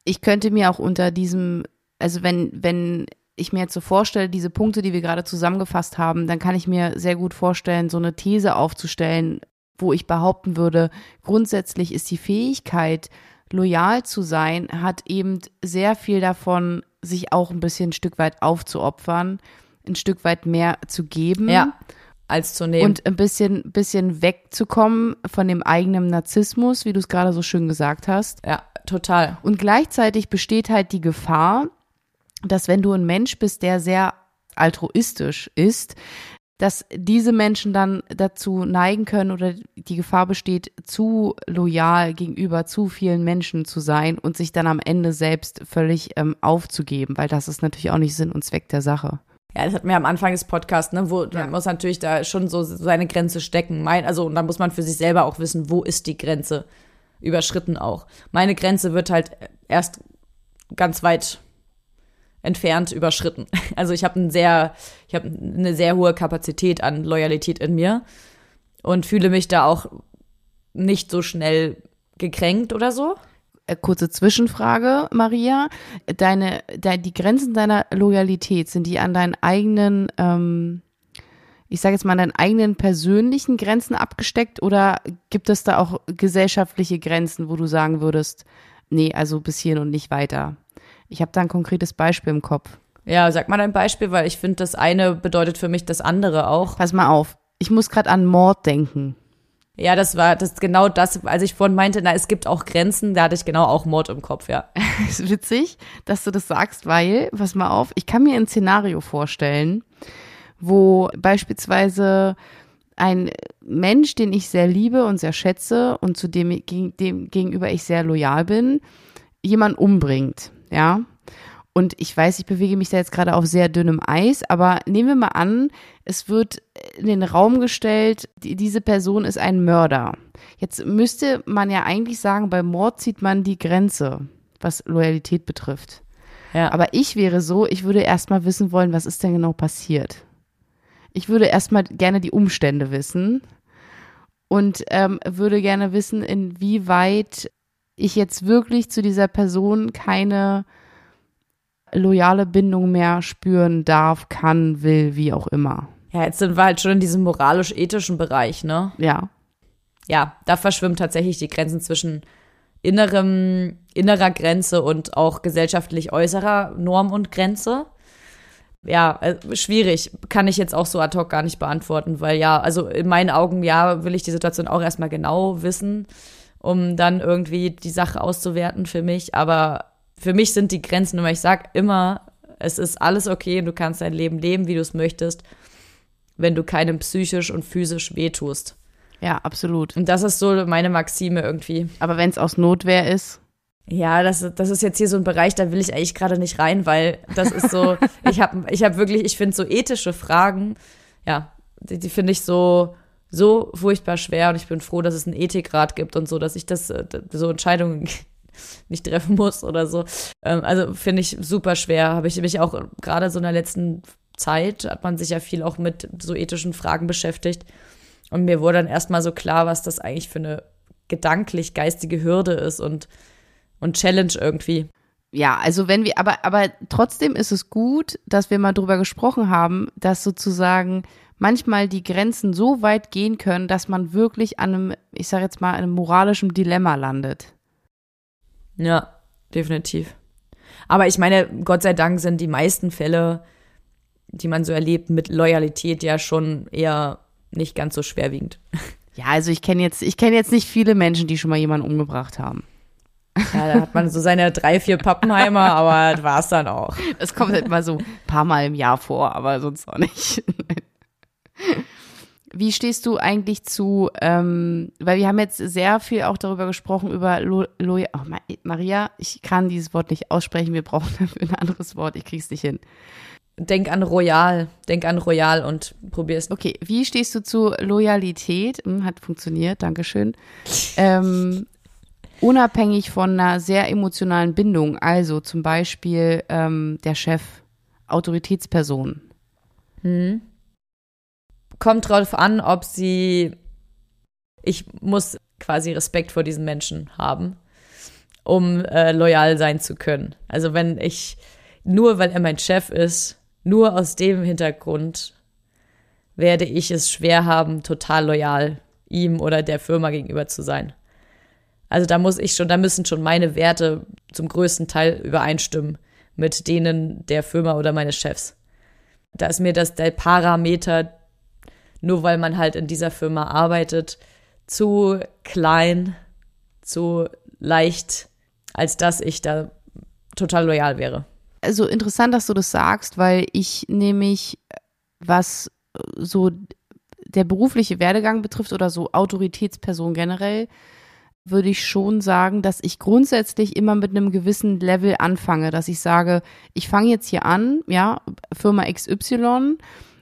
Ich könnte mir auch unter diesem, also wenn, wenn ich mir jetzt so vorstelle, diese Punkte, die wir gerade zusammengefasst haben, dann kann ich mir sehr gut vorstellen, so eine These aufzustellen, wo ich behaupten würde, grundsätzlich ist die Fähigkeit, loyal zu sein, hat eben sehr viel davon, sich auch ein bisschen ein Stück weit aufzuopfern ein Stück weit mehr zu geben. Ja. als zu nehmen. Und ein bisschen, bisschen wegzukommen von dem eigenen Narzissmus, wie du es gerade so schön gesagt hast. ja, total. Und gleichzeitig besteht halt die Gefahr, dass wenn du ein Mensch bist, der sehr altruistisch ist, dass diese Menschen dann dazu neigen können oder die Gefahr besteht, zu loyal gegenüber zu vielen Menschen zu sein und sich dann am Ende selbst völlig ähm, aufzugeben, weil das ist natürlich auch nicht Sinn und Zweck der Sache. Ja, das hatten wir am Anfang des Podcasts, ne, wo man muss natürlich da schon so seine Grenze stecken. Mein, also, und da muss man für sich selber auch wissen, wo ist die Grenze überschritten auch. Meine Grenze wird halt erst ganz weit entfernt überschritten. Also ich habe ein sehr, ich habe eine sehr hohe Kapazität an Loyalität in mir und fühle mich da auch nicht so schnell gekränkt oder so. Äh, Kurze Zwischenfrage, Maria. Deine, de, die Grenzen deiner Loyalität, sind die an deinen eigenen, ähm, ich sage jetzt mal, an deinen eigenen persönlichen Grenzen abgesteckt oder gibt es da auch gesellschaftliche Grenzen, wo du sagen würdest, nee, also bis hierhin und nicht weiter? Ich habe da ein konkretes Beispiel im Kopf. Ja, sag mal ein Beispiel, weil ich finde, das eine bedeutet für mich das andere auch. Pass mal auf. Ich muss gerade an Mord denken. Ja, das war das genau das, als ich vorhin meinte, na, es gibt auch Grenzen, da hatte ich genau auch Mord im Kopf, ja. ist witzig, dass du das sagst, weil, pass mal auf, ich kann mir ein Szenario vorstellen, wo beispielsweise ein Mensch, den ich sehr liebe und sehr schätze und zu dem, dem gegenüber ich sehr loyal bin, jemand umbringt, ja. Und ich weiß, ich bewege mich da jetzt gerade auf sehr dünnem Eis, aber nehmen wir mal an, es wird in den Raum gestellt, die, diese Person ist ein Mörder. Jetzt müsste man ja eigentlich sagen, bei Mord zieht man die Grenze, was Loyalität betrifft. Ja. Aber ich wäre so, ich würde erstmal wissen wollen, was ist denn genau passiert. Ich würde erstmal gerne die Umstände wissen und ähm, würde gerne wissen, inwieweit ich jetzt wirklich zu dieser Person keine loyale Bindung mehr spüren darf, kann, will, wie auch immer. ja, jetzt sind wir halt schon in diesem moralisch-ethischen Bereich, ne? Ja. Ja, da verschwimmen tatsächlich die Grenzen zwischen innerem, innerer Grenze und auch gesellschaftlich äußerer Norm und Grenze. Ja, äh, schwierig. Kann ich jetzt auch so ad hoc gar nicht beantworten, weil ja, also in meinen Augen, ja, will ich die Situation auch erstmal genau wissen, um dann irgendwie die Sache auszuwerten für mich. Aber für mich sind die Grenzen immer, ich sag immer, es ist alles okay, du kannst dein Leben leben, wie du es möchtest, wenn du keinem psychisch und physisch wehtust. Ja, absolut. Und das ist so meine Maxime irgendwie. Aber wenn es aus Notwehr ist, Ja, das, das ist jetzt hier so ein Bereich, da will ich eigentlich gerade nicht rein, weil das ist so, ich habe ich hab wirklich, ich finde so ethische Fragen, ja, die, die finde ich so, so furchtbar schwer und ich bin froh, dass es einen Ethikrat gibt und so, dass ich das, äh, so Entscheidungen nicht treffen muss oder so. Ähm, Also finde ich super schwer. Habe ich mich auch gerade so in der letzten Zeit, hat man sich ja viel auch mit so ethischen Fragen beschäftigt. Und mir wurde dann erstmal so klar, was das eigentlich für eine gedanklich geistige Hürde ist und, und Challenge irgendwie. Ja, also wenn wir, aber, aber trotzdem ist es gut, dass wir mal drüber gesprochen haben, dass sozusagen manchmal die Grenzen so weit gehen können, dass man wirklich an einem, ich sage jetzt mal, einem moralischen Dilemma landet. Ja, definitiv. Aber ich meine, Gott sei Dank sind die meisten Fälle, die man so erlebt, mit Loyalität ja schon eher nicht ganz so schwerwiegend. Ja, also ich kenne jetzt, ich kenne jetzt nicht viele Menschen, die schon mal jemanden umgebracht haben. Ja, da hat man so seine drei, vier Pappenheimer, aber das war's dann auch. Das kommt halt mal so ein paar Mal im Jahr vor, aber sonst auch nicht. Wie stehst du eigentlich zu, ähm, weil wir haben jetzt sehr viel auch darüber gesprochen, über Lo, Lo oh, Ma- Maria, ich kann dieses Wort nicht aussprechen, wir brauchen dafür ein anderes Wort, ich krieg's nicht hin. Denk an Royal, denk an Royal und probier's. Okay, wie stehst du zu Loyalität? Hm, hat funktioniert, Dankeschön. Ähm, unabhängig von einer sehr emotionalen Bindung, also zum Beispiel ähm, der Chef, Autoritätsperson. Kommt drauf an, ob sie. Ich muss quasi Respekt vor diesen Menschen haben, um äh, loyal sein zu können. Also wenn ich nur, weil er mein Chef ist, nur aus dem Hintergrund werde ich es schwer haben, total loyal ihm oder der Firma gegenüber zu sein. Also da muss ich schon, da müssen schon meine Werte zum größten Teil übereinstimmen mit denen der Firma oder meines Chefs. Da ist mir das der Parameter nur weil man halt in dieser Firma arbeitet, zu klein, zu leicht, als dass ich da total loyal wäre. Also interessant, dass du das sagst, weil ich nämlich, was so der berufliche Werdegang betrifft oder so Autoritätsperson generell, würde ich schon sagen, dass ich grundsätzlich immer mit einem gewissen Level anfange, dass ich sage, ich fange jetzt hier an, ja, Firma XY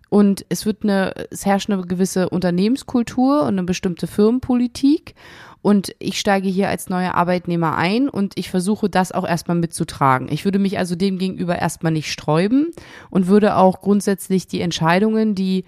und es wird eine, es herrscht eine gewisse Unternehmenskultur und eine bestimmte Firmenpolitik und ich steige hier als neuer Arbeitnehmer ein und ich versuche das auch erstmal mitzutragen. Ich würde mich also dem gegenüber erstmal nicht sträuben und würde auch grundsätzlich die Entscheidungen, die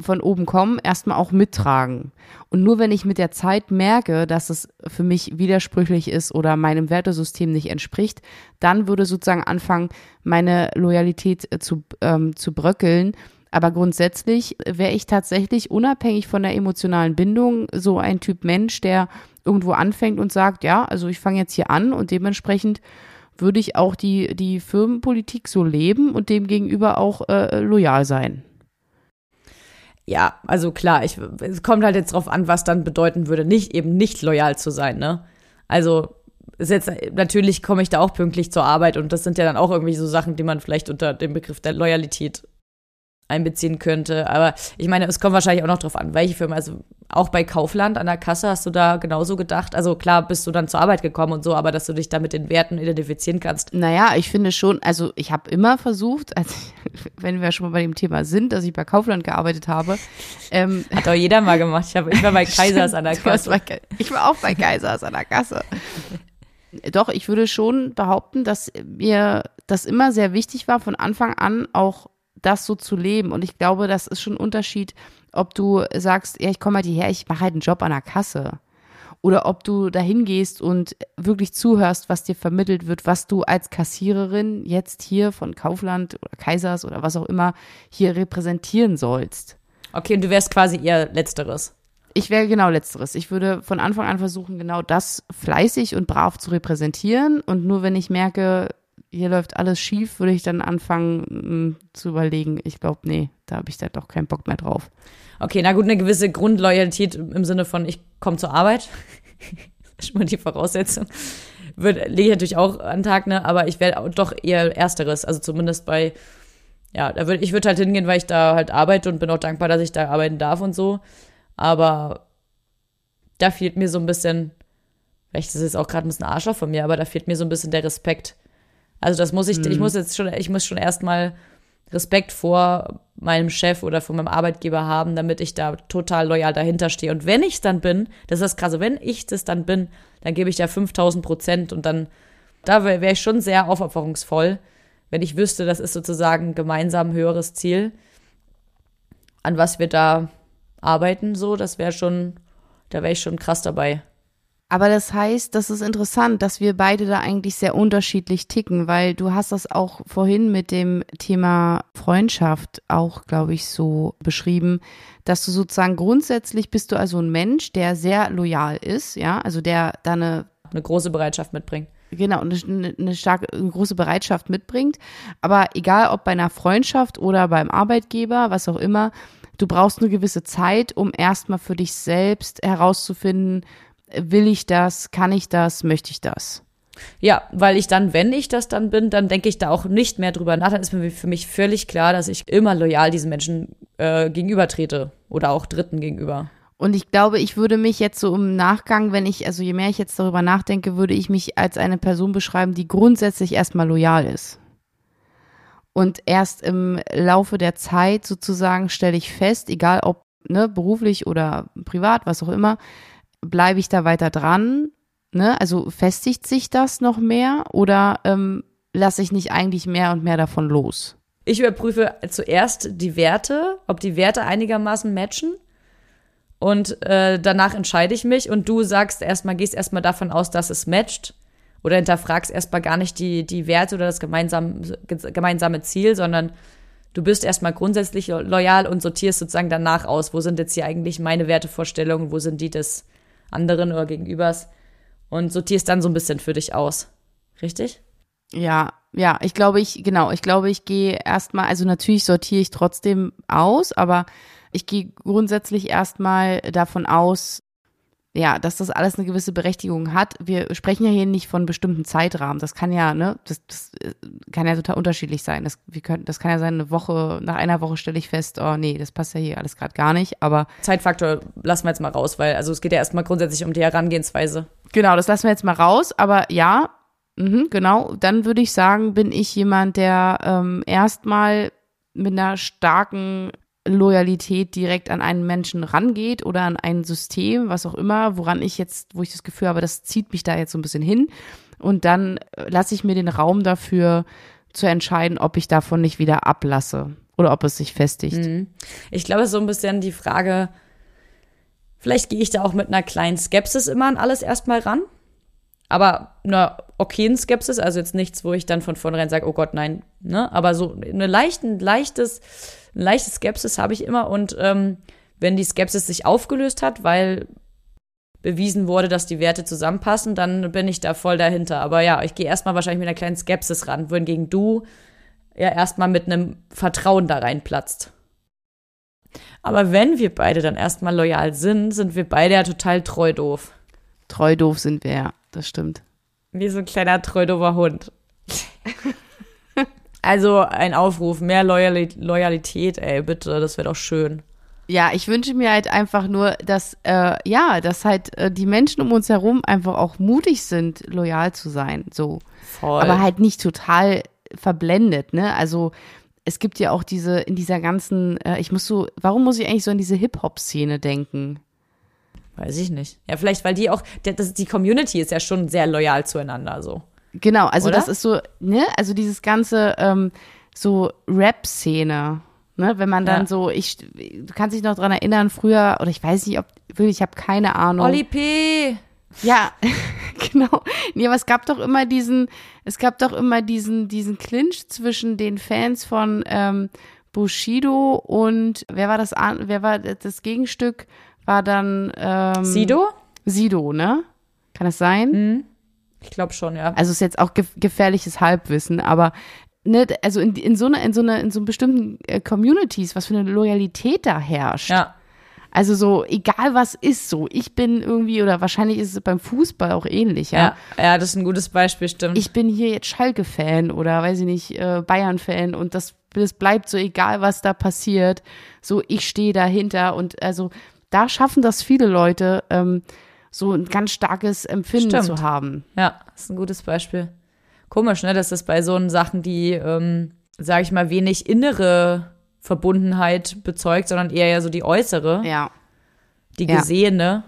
von oben kommen, erstmal auch mittragen. Und nur wenn ich mit der Zeit merke, dass es für mich widersprüchlich ist oder meinem Wertesystem nicht entspricht, dann würde sozusagen anfangen, meine Loyalität äh, zu, ähm, zu bröckeln. Aber grundsätzlich wäre ich tatsächlich unabhängig von der emotionalen Bindung so ein Typ Mensch, der irgendwo anfängt und sagt, ja, also ich fange jetzt hier an und dementsprechend würde ich auch die, die Firmenpolitik so leben und dem gegenüber auch äh, loyal sein. Ja, also klar, ich, es kommt halt jetzt drauf an, was dann bedeuten würde, nicht eben nicht loyal zu sein, ne? Also ist jetzt natürlich komme ich da auch pünktlich zur Arbeit und das sind ja dann auch irgendwie so Sachen, die man vielleicht unter dem Begriff der Loyalität einbeziehen könnte. Aber ich meine, es kommt wahrscheinlich auch noch drauf an, welche Firma. Also auch bei Kaufland an der Kasse hast du da genauso gedacht. Also klar bist du dann zur Arbeit gekommen und so, aber dass du dich da mit den Werten identifizieren kannst. Naja, ich finde schon, also ich habe immer versucht, also wenn wir schon mal bei dem Thema sind, dass ich bei Kaufland gearbeitet habe. Ähm, Hat auch jeder mal gemacht. Ich, hab, ich war bei Kaisers an der Kasse. Bei, ich war auch bei Kaisers an der Kasse. Doch, ich würde schon behaupten, dass mir das immer sehr wichtig war, von Anfang an auch das so zu leben. Und ich glaube, das ist schon ein Unterschied, ob du sagst, ja, ich komme halt hierher, ich mache halt einen Job an der Kasse. Oder ob du dahin gehst und wirklich zuhörst, was dir vermittelt wird, was du als Kassiererin jetzt hier von Kaufland oder Kaisers oder was auch immer hier repräsentieren sollst. Okay, und du wärst quasi eher Letzteres. Ich wäre genau Letzteres. Ich würde von Anfang an versuchen, genau das fleißig und brav zu repräsentieren. Und nur wenn ich merke, hier läuft alles schief, würde ich dann anfangen mh, mm, zu überlegen, ich glaube, nee, da habe ich da doch keinen Bock mehr drauf. Okay, na gut, eine gewisse Grundloyalität im Sinne von, ich komme zur Arbeit. schon mal die Voraussetzung. Lege ich natürlich auch an Tag, ne? Aber ich wäre doch eher Ersteres. Also zumindest bei, ja, da würd, ich würde halt hingehen, weil ich da halt arbeite und bin auch dankbar, dass ich da arbeiten darf und so. Aber da fehlt mir so ein bisschen, vielleicht ist es auch gerade ein bisschen Arschloch von mir, aber da fehlt mir so ein bisschen der Respekt also das muss ich, mhm. ich muss jetzt schon, ich muss schon erstmal Respekt vor meinem Chef oder vor meinem Arbeitgeber haben, damit ich da total loyal dahinter stehe. Und wenn ich dann bin, das ist das krasse, wenn ich das dann bin, dann gebe ich da 5000 Prozent und dann, da wäre wär ich schon sehr aufopferungsvoll, wenn ich wüsste, das ist sozusagen gemeinsam höheres Ziel, an was wir da arbeiten, so, das wäre schon, da wäre ich schon krass dabei. Aber das heißt, das ist interessant, dass wir beide da eigentlich sehr unterschiedlich ticken, weil du hast das auch vorhin mit dem Thema Freundschaft auch, glaube ich, so beschrieben, dass du sozusagen grundsätzlich bist du also ein Mensch, der sehr loyal ist, ja, also der da eine, eine große Bereitschaft mitbringt. Genau, eine, eine starke, eine große Bereitschaft mitbringt. Aber egal ob bei einer Freundschaft oder beim Arbeitgeber, was auch immer, du brauchst eine gewisse Zeit, um erstmal für dich selbst herauszufinden, will ich das, kann ich das, möchte ich das? Ja, weil ich dann, wenn ich das dann bin, dann denke ich da auch nicht mehr drüber nach. Dann ist mir für mich völlig klar, dass ich immer loyal diesen Menschen äh, gegenübertrete oder auch Dritten gegenüber. Und ich glaube, ich würde mich jetzt so im Nachgang, wenn ich, also je mehr ich jetzt darüber nachdenke, würde ich mich als eine Person beschreiben, die grundsätzlich erstmal loyal ist. Und erst im Laufe der Zeit sozusagen stelle ich fest, egal ob ne, beruflich oder privat, was auch immer, bleibe ich da weiter dran? Ne? Also festigt sich das noch mehr oder ähm, lasse ich nicht eigentlich mehr und mehr davon los? Ich überprüfe zuerst die Werte, ob die Werte einigermaßen matchen. Und äh, danach entscheide ich mich und du sagst erstmal, gehst erstmal davon aus, dass es matcht. Oder hinterfragst erstmal gar nicht die, die Werte oder das gemeinsame, gemeinsame Ziel, sondern du bist erstmal grundsätzlich loyal und sortierst sozusagen danach aus, wo sind jetzt hier eigentlich meine Wertevorstellungen, wo sind die des anderen oder Gegenübers und sortierst dann so ein bisschen für dich aus. Richtig? Ja, ja, ich glaube, ich, genau, ich glaube, ich gehe erstmal, also natürlich sortiere ich trotzdem aus, aber Ich gehe grundsätzlich erstmal davon aus, ja, dass das alles eine gewisse Berechtigung hat. Wir sprechen ja hier nicht von bestimmten Zeitrahmen. Das kann ja, ne, das, das äh, kann ja total unterschiedlich sein. Das, wir können, das kann ja sein, eine Woche, nach einer Woche stelle ich fest, oh nee, das passt ja hier alles gerade gar nicht. Aber Zeitfaktor lassen wir jetzt mal raus, weil also es geht ja erstmal grundsätzlich um die Herangehensweise. genau, das lassen wir jetzt mal raus. Aber ja, mhm, genau, dann würde ich sagen, bin ich jemand, der ähm, erstmal mit einer starken Loyalität direkt an einen Menschen rangeht oder an ein System, was auch immer, woran ich jetzt, wo ich das Gefühl habe, das zieht mich da jetzt so ein bisschen hin. Und dann äh, lasse ich mir den Raum dafür zu entscheiden, ob ich davon nicht wieder ablasse oder ob es sich festigt. Mhm. Ich glaube, es ist so ein bisschen die Frage, vielleicht gehe ich da auch mit einer kleinen Skepsis immer an alles erstmal ran. Aber einer okayen Skepsis, also jetzt nichts, wo ich dann von vornherein sage, oh Gott, nein, ne? Aber so eine leichten, leichtes, eine leichte Skepsis habe ich immer. Und ähm, wenn die Skepsis sich aufgelöst hat, weil bewiesen wurde, dass die Werte zusammenpassen, dann bin ich da voll dahinter. Aber ja, ich gehe erstmal wahrscheinlich mit einer kleinen Skepsis ran, wohingegen du ja erstmal mit einem Vertrauen da reinplatzt. Aber wenn wir beide dann erstmal loyal sind, sind wir beide ja total treu doof. Treu doof sind wir, ja, das stimmt. Wie so ein kleiner treudover Hund. also ein Aufruf, mehr Loyali Loyalität, ey, bitte, das wäre doch schön. Ja, ich wünsche mir halt einfach nur, dass, äh, ja, dass halt äh, die Menschen um uns herum einfach auch mutig sind, loyal zu sein, so. Voll. Aber halt nicht total verblendet, ne? Also es gibt ja auch diese, in dieser ganzen, äh, ich muss so, warum muss ich eigentlich so an diese Hip-Hop-Szene denken? Weiß ich nicht. Ja, vielleicht, weil die auch, das, die Community ist ja schon sehr loyal zueinander, so. Genau, also Oder? das ist so, ne, also dieses ganze ähm, so Rap-Szene, ne, wenn man dann Ja. so, ich, du kannst dich noch dran erinnern, früher, oder ich weiß nicht, ob, wirklich, ich habe keine Ahnung. Oli P. Ja, genau. Nee, aber es gab doch immer diesen, es gab doch immer diesen, diesen Clinch zwischen den Fans von ähm, Bushido und wer war das, wer war das Gegenstück? War dann ähm, Sido? Sido, ne? Kann das sein? Ich glaube schon, ja. Also ist jetzt auch gef gefährliches Halbwissen, aber ne, also in, in so einer, in so einer, in so bestimmten äh, Communities, was für eine Loyalität da herrscht. Ja. Also so, egal was ist so, ich bin irgendwie, oder wahrscheinlich ist es beim Fußball auch ähnlich, ja. Ja, ja, das ist ein gutes Beispiel, stimmt. Ich bin hier jetzt Schalke-Fan oder weiß ich nicht, äh, Bayern-Fan und das, das bleibt so, egal was da passiert, so ich stehe dahinter und also da schaffen das viele Leute, ähm, so ein ganz starkes Empfinden Stimmt. zu haben. Ja, das ist ein gutes Beispiel. Komisch, ne, dass das bei so Sachen, die, ähm, sage ich mal, wenig innere Verbundenheit bezeugt, sondern eher ja so die äußere, Ja. die Ja. gesehene.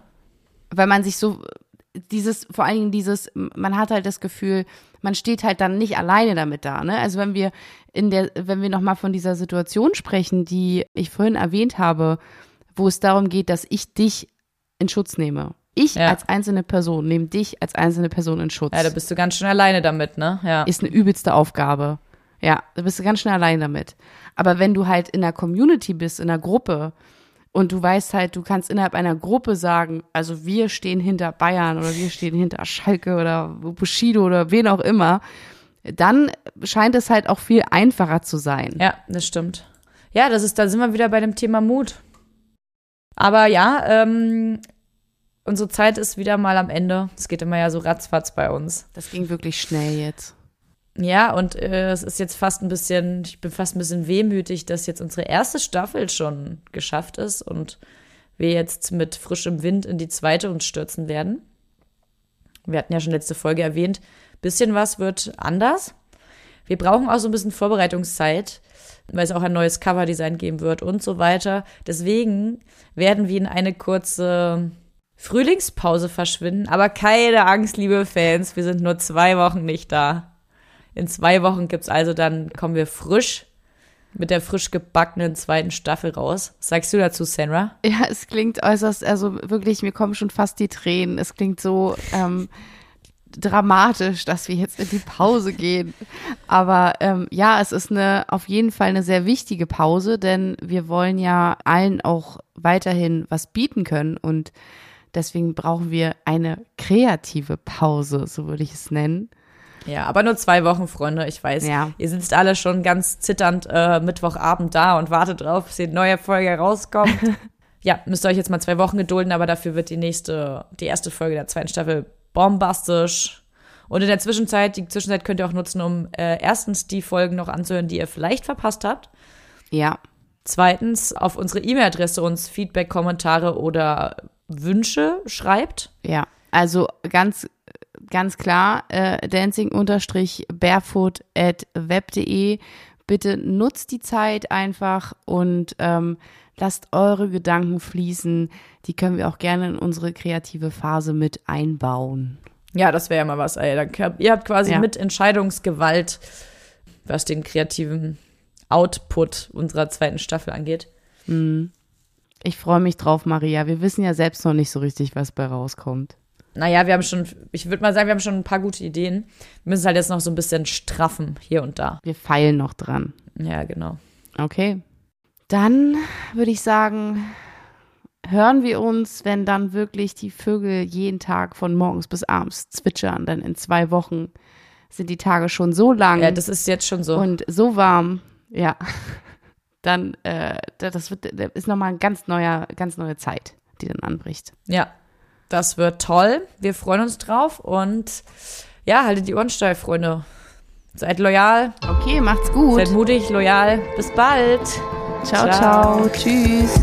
weil man sich so dieses vor allen Dingen dieses man hat halt das Gefühl man steht halt dann nicht alleine damit da ne also wenn wir in der wenn wir noch mal von dieser Situation sprechen die ich vorhin erwähnt habe wo es darum geht dass ich dich in Schutz nehme ich Ja. als einzelne Person nehme dich als einzelne Person in Schutz Ja, da bist du ganz schön alleine damit, ne? Ja. ist eine übelste Aufgabe. Ja, da bist du ganz schnell allein damit. Aber wenn du halt in einer Community bist, in einer Gruppe und du weißt halt, du kannst innerhalb einer Gruppe sagen, also wir stehen hinter Bayern oder wir stehen hinter Schalke oder Bushido oder wen auch immer, dann scheint es halt auch viel einfacher zu sein. Ja, das stimmt. Ja, das ist, da sind wir wieder bei dem Thema Mut. Aber ja, ähm, unsere Zeit ist wieder mal am Ende. Es geht immer ja so ratzfatz bei uns. Das ging wirklich schnell jetzt. Ja, und äh, es ist jetzt fast ein bisschen, ich bin fast ein bisschen wehmütig, dass jetzt unsere erste Staffel schon geschafft ist und wir jetzt mit frischem Wind in die zweite uns stürzen werden. Wir hatten ja schon letzte Folge erwähnt, bisschen was wird anders. Wir brauchen auch so ein bisschen Vorbereitungszeit, weil es auch ein neues Coverdesign geben wird und so weiter. Deswegen werden wir in eine kurze Frühlingspause verschwinden. Aber keine Angst, liebe Fans, wir sind nur zwei Wochen nicht da. In zwei Wochen gibt's also dann, kommen wir frisch mit der frisch gebackenen zweiten Staffel raus. Sagst du dazu, Senra? Ja, es klingt äußerst, also wirklich, mir kommen schon fast die Tränen. Es klingt so ähm, dramatisch, dass wir jetzt in die Pause gehen. Aber ähm, ja, es ist eine auf jeden Fall eine sehr wichtige Pause, denn wir wollen ja allen auch weiterhin was bieten können und deswegen brauchen wir eine kreative Pause, so würde ich es nennen. Ja, aber nur zwei Wochen, Freunde. Ich weiß, Ja. ihr sitzt alle schon ganz zitternd äh, Mittwochabend da und wartet drauf, bis die neue Folge rauskommt. ja, müsst ihr euch jetzt mal zwei Wochen gedulden, aber dafür wird die nächste, die erste Folge der zweiten Staffel bombastisch. Und in der Zwischenzeit, die Zwischenzeit könnt ihr auch nutzen, um äh, erstens die Folgen noch anzuhören, die ihr vielleicht verpasst habt. Ja. Zweitens auf unsere E-Mail-Adresse uns Feedback, Kommentare oder Wünsche schreibt. Ja, also ganz, ganz klar, äh, dancing-barefoot at web.de. Bitte nutzt die Zeit einfach und ähm, lasst eure Gedanken fließen. Die können wir auch gerne in unsere kreative Phase mit einbauen. Ja, das wäre ja mal was, ey. Ihr habt quasi Ja. mit Entscheidungsgewalt, was den kreativen Output unserer zweiten Staffel angeht. Ich freue mich drauf, Maria. Wir wissen ja selbst noch nicht so richtig, was bei rauskommt. Naja, wir haben schon, ich würde mal sagen, wir haben schon ein paar gute Ideen. Wir müssen halt jetzt noch so ein bisschen straffen hier und da. Wir feilen noch dran. Ja, genau. Okay. Dann würde ich sagen, hören wir uns, wenn dann wirklich die Vögel jeden Tag von morgens bis abends zwitschern. Denn in zwei Wochen sind die Tage schon so lang Ja, das ist jetzt schon so. und so warm. Ja. Dann, äh, das wird, das ist nochmal eine ganz neuer, ganz neue Zeit, die dann anbricht. Ja, das wird toll. Wir freuen uns drauf und ja, haltet die Ohren steif, Freunde. Seid loyal, Okay, macht's gut. seid mutig, loyal. Bis bald. ciao, ciao. ciao. Tschüss.